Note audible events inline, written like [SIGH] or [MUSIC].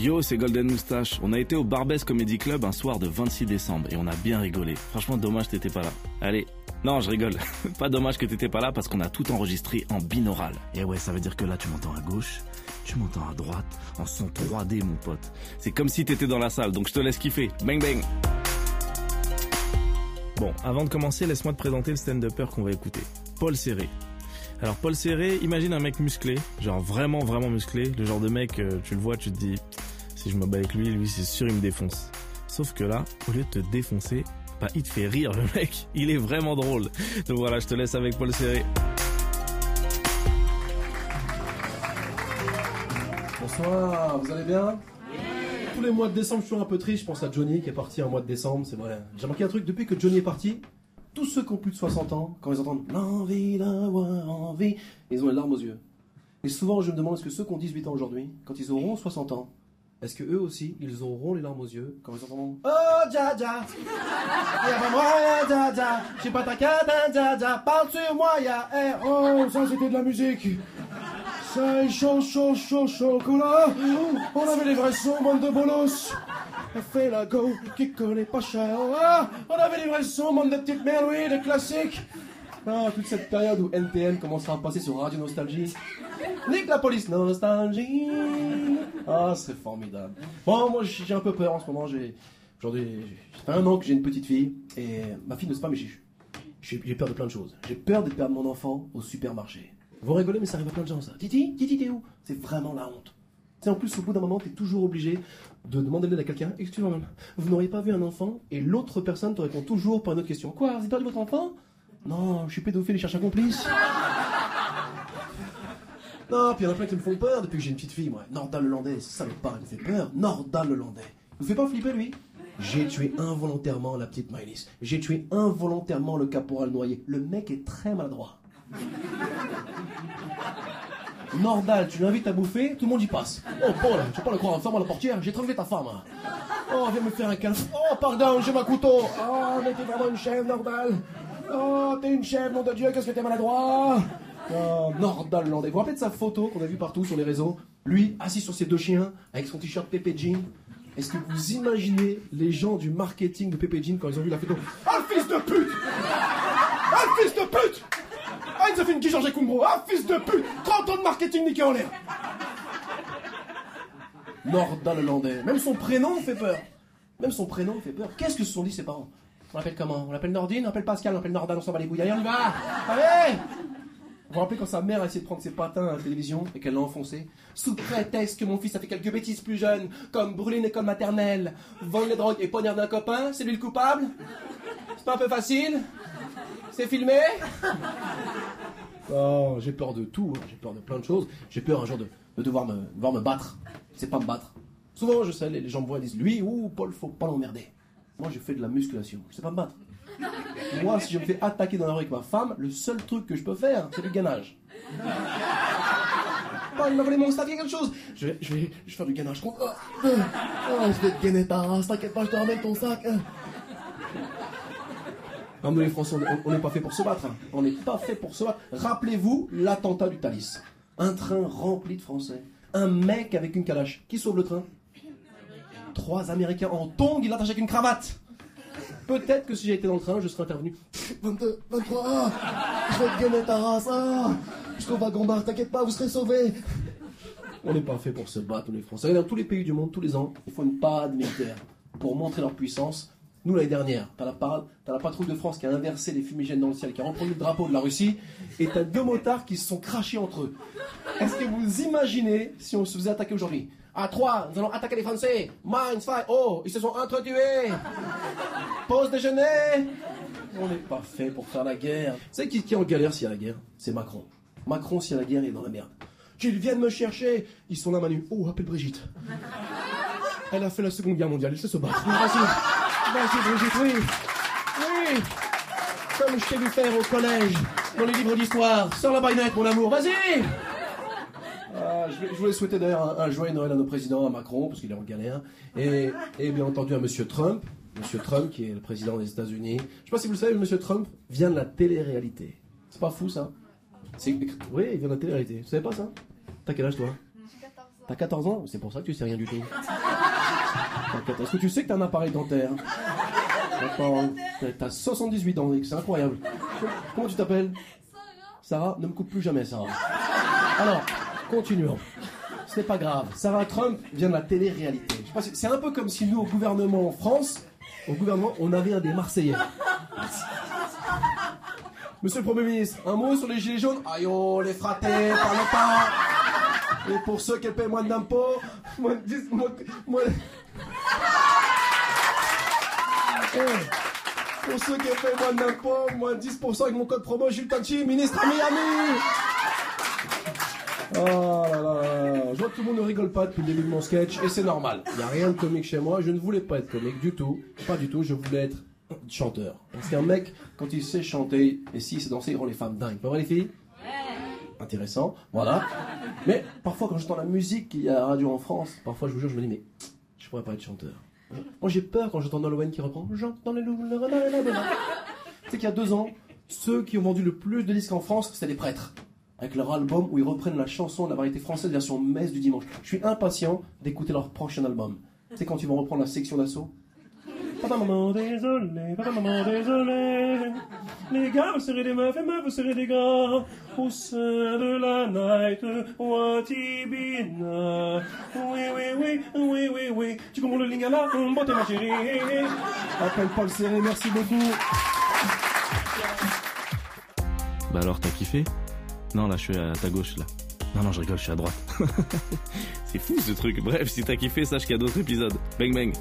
Yo, c'est Golden Moustache. On a été au Barbès Comedy Club un soir de 26 décembre et on a bien rigolé. Franchement, dommage que t'étais pas là. Allez. Non, je rigole. [LAUGHS] pas dommage que t'étais pas là parce qu'on a tout enregistré en binaural. Et ouais, ça veut dire que là, tu m'entends à gauche, tu m'entends à droite, en son 3D, mon pote. C'est comme si t'étais dans la salle, donc je te laisse kiffer. Bang bang. Bon, avant de commencer, laisse-moi te présenter le stand-upper qu'on va écouter. Paul Serré. Alors Paul Serré, imagine un mec musclé, genre vraiment vraiment musclé, le genre de mec, euh, tu le vois, tu te dis, si je me bats avec lui, lui c'est sûr il me défonce. Sauf que là, au lieu de te défoncer, bah il te fait rire le mec, [LAUGHS] il est vraiment drôle. Donc voilà, je te laisse avec Paul Serré. Bonsoir, vous allez bien? Tous les mois de décembre, je suis un peu triste. Je pense à Johnny qui est parti en mois de décembre, c'est vrai. J'ai remarqué un truc, depuis que Johnny est parti, tous ceux qui ont plus de 60 ans, quand ils entendent l'envie d'avoir envie, ils ont les larmes aux yeux. Et souvent, je me demande est-ce que ceux qui ont 18 ans aujourd'hui, quand ils auront 60 ans, est-ce que eux aussi, ils auront les larmes aux yeux quand ils entendront Oh, dja dja moyen, dja dja J'ai pas ta hein, dja dja Parle sur moi, y'a air Oh, ça c'était de la musique ça est chaud, chaud, chaud, chocolat. On avait les vrais sons, bande de bolos. Elle fait la go, qui connaît pas cher. On avait les vrais sons, bande de petites oui, des classiques. Ah, toute cette période où NTN commencera à passer sur Radio Nostalgie. Nique la police, nostalgie. Ah, c'est formidable. Bon, moi, j'ai un peu peur en ce moment. J'ai, aujourd'hui, ça fait un an que j'ai une petite fille. Et ma fille ne sait pas, mais j'ai, peur de plein de choses. J'ai peur de perdre mon enfant au supermarché. Vous rigolez, mais ça arrive à plein de gens, ça. Titi, Titi, t'es où? C'est vraiment la honte. Sais, en plus, au bout d'un moment, t'es toujours obligé de demander l'aide à quelqu'un. Excusez-moi. Vous n'auriez pas vu un enfant et l'autre personne te répond toujours par une autre question. Quoi? Vous avez perdu votre enfant? Non, je suis pédophile et cherche un complice. non, puis il y en a plein qui me font peur depuis que j'ai une petite fille, moi. Nordal le Landais, ça me parle, il me fait peur. Nordal le Landais. Vous fait pas flipper, lui j'ai tué involontairement la petite Maëlys. J'ai tué involontairement le caporal noyé. Le mec est très maladroit. Nordal, tu l'invites à bouffer, tout le monde y passe. Oh Paul, tu vas pas le croire, femme à la portière, j'ai trouvé ta femme. Oh, viens me faire un câlin. Oh, pardon, j'ai ma couteau. Oh, mais t'es vraiment une chèvre, Nordal. Oh, t'es une chèvre, nom de Dieu, qu'est-ce que t'es maladroit? Oh. Vous vous rappelez de sa photo qu'on a vue partout sur les réseaux? Lui, assis sur ses deux chiens, avec son t-shirt Pepe Jean. Est-ce que vous imaginez les gens du marketing de Pepe Jean quand ils ont vu la photo? Ah, le fils de pute Ah, le fils de pute ah, il fait une Georges Kumbro. Ah, fils de pute 30 ans de marketing niqué en l'air Nordal Landais. Même son prénom fait peur. Même son prénom fait peur. Qu'est-ce que se sont dit ses parents? On l'appelle comment? On l'appelle Nordine On l'appelle Pascal On l'appelle Nordal On s'en bat les bouilles. Allez, on y va Allez Vous vous rappelez quand sa mère a essayé de prendre ses patins à la télévision et qu'elle l'a enfoncé? Sous prétexte que mon fils a fait quelques bêtises plus jeunes, comme brûler une école maternelle, vendre les drogues et poignarder un copain, c'est lui le coupable? C'est pas un peu facile? C'est filmé? Oh, j'ai peur de tout, hein. j'ai peur de plein de choses. J'ai peur un jour de, de devoir, me, devoir me battre. C'est pas me battre. Souvent, je sais, les, les gens me voient et disent Lui, ou Paul, faut pas l'emmerder. Moi, je fais de la musculation. Je sais pas me battre. [LAUGHS] Moi, si je me fais attaquer dans la rue avec ma femme, le seul truc que je peux faire, c'est du gainage. Oh, il m'a volé mon sac, il y a quelque chose. Je vais, je vais, je vais faire du gainage. Oh, oh, oh, je vais te gainer ta race, t'inquiète pas, je te ramène ton sac. Non, nous les Français, on n'est pas fait pour se battre. hein. On n'est pas fait pour se battre. Rappelez-vous l'attentat du Thalys. Un train rempli de Français. Un mec avec une calache. Qui sauve le train? Trois Américains en tongs, il l'attache avec une cravate. Peut-être que si j'étais dans le train, je serais intervenu. 22, 23, ah, je vais te gagner ta race. Ah, jusqu'au wagon bar, t'inquiète pas, vous serez sauvés. On n'est pas fait pour se battre, est français. Dans tous les pays du monde, tous les ans, il faut une parade militaire pour montrer leur puissance. Nous, l'année dernière, t'as la, parade, t'as la patrouille de France qui a inversé les fumigènes dans le ciel, qui a reproduit le drapeau de la Russie, et t'as deux motards qui se sont crachés entre eux. Est-ce que vous imaginez si on se faisait attaquer aujourd'hui? À 3, nous allons attaquer les Français. Five, oh, ils se sont entretués. Pause déjeuner. On n'est pas fait pour faire la guerre. Savez qui, qui est en galère s'il y a la guerre? C'est Macron. Macron, s'il y a la guerre, il est dans la merde. Qu'ils viennent me chercher. Ils sont là, Manu. Oh, appelle Brigitte. Elle a fait la Seconde Guerre mondiale, elle sait se battre. Vas-y, vas-y, Brigitte, oui. Oui. Comme je t'ai vu faire au collège, dans les livres d'histoire. Sors la baïonnette, mon amour, vas-y. Je, voulais souhaiter d'ailleurs un, joyeux Noël à nos présidents, à Macron, parce qu'il est en galère, et, bien entendu à Monsieur Trump, Monsieur Trump qui est le président des États-Unis. Je sais pas si vous le savez, mais Monsieur Trump vient de la télé-réalité. C'est pas fou ça? Oui, il vient de la télé-réalité. Vous savez pas ça? T'as quel âge toi? J'ai 14 ans. T'as 14 ans C'est pour ça que tu sais rien du tout. Est-ce que tu sais que t'as un appareil dentaire? T'as 78 ans, c'est incroyable. Comment tu t'appelles? Sarah, ne me coupe plus jamais, Sarah. Alors, continuons. C'est pas grave. Sarah Trump vient de la télé-réalité. C'est un peu comme si nous, au gouvernement en France, au gouvernement, on avait un des Marseillais. Monsieur le Premier ministre, un mot sur les gilets jaunes Aïe oh, les fratés, parlez pas Et pour ceux qui paient moins d'impôts, moins de 10... Moins, Eh, Pour ceux qui paient moins d'impôts, moins de 10% avec mon code promo Jules Tanchi, ministre à Miami Oh là là là. Je vois que tout le monde ne rigole pas depuis le début de mon sketch et c'est normal. Il n'y a rien de comique chez moi. Je ne voulais pas être comique du tout. Pas du tout. Je voulais être chanteur. Parce qu'un mec, quand il sait chanter et s'il sait danser, il rend les femmes dingues. Pas vrai les filles Intéressant. Voilà. Mais parfois quand j'entends la musique qu'il y a à la radio en France, parfois je vous jure, je me dis mais je pourrais pas être chanteur. Moi j'ai peur quand j'entends Nolwenn qui reprend J'entends les loups, le. Tu sais qu'il y a deux ans, ceux qui ont vendu le plus de disques en France, c'était les prêtres. Avec leur album où ils reprennent la chanson de la variété française version messe du dimanche. Je suis impatient d'écouter leur prochain album. Tu sais quand ils vont reprendre la section d'assaut Papa, maman, désolé, papa, maman, désolé. Les gars, vous serez des meufs et meufs, vous serez des gars. Au sein de la night, Watibina. Oui, oui, oui, oui, oui, oui. Tu comprends le lingala, bon, t'es ma chérie. Appelle Paul Serré, merci beaucoup. Bah alors, t'as kiffé? Non, là, je suis à ta gauche, là. Non, non, je rigole, je suis à droite. [LAUGHS] C'est fou ce truc. Bref, si t'as kiffé, sache qu'il y a d'autres épisodes. Bang bang.